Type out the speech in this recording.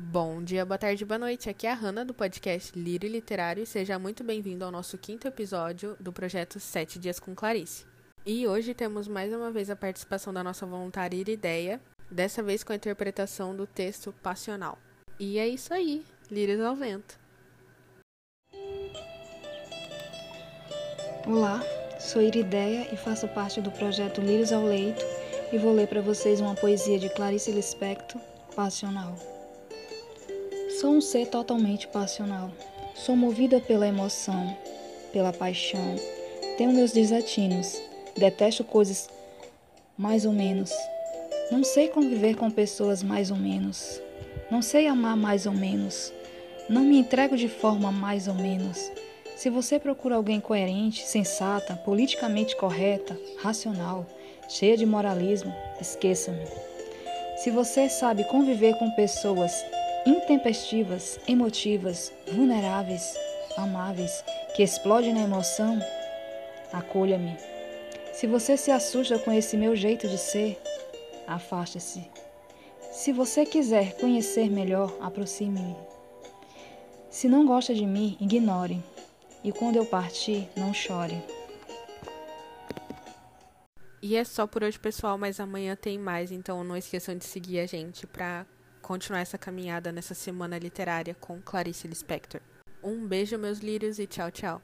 Bom dia, boa tarde, boa noite. Aqui é a Hanna do podcast Lírio Literário e seja muito bem-vindo ao nosso quinto episódio do projeto Sete Dias com Clarice. E hoje temos mais uma vez a participação da nossa voluntária Irideia, dessa vez com a interpretação do texto Passional. E é isso aí, Lírios ao Vento. Olá, sou Irideia e faço parte do projeto Lírios ao Leito e vou ler para vocês uma poesia de Clarice Lispector, Passional. Sou um ser totalmente passional. Sou movida pela emoção, pela paixão. Tenho meus desatinos. Detesto coisas mais ou menos. Não sei conviver com pessoas mais ou menos. Não sei amar mais ou menos. Não me entrego de forma mais ou menos. Se você procura alguém coerente, sensata, politicamente correta, racional, cheia de moralismo, esqueça-me. Se você sabe conviver com pessoas intempestivas, emotivas, vulneráveis, amáveis, que explodem na emoção, acolha-me. Se você se assusta com esse meu jeito de ser, afaste-se. Se você quiser conhecer melhor, aproxime-me. Se não gosta de mim, ignore. E quando eu partir, não chore. E é só por hoje, pessoal, mas amanhã tem mais, então não esqueçam de seguir a gente para continuar essa caminhada nessa semana literária com Clarice Lispector. Um beijo, meus lírios, e tchau, tchau.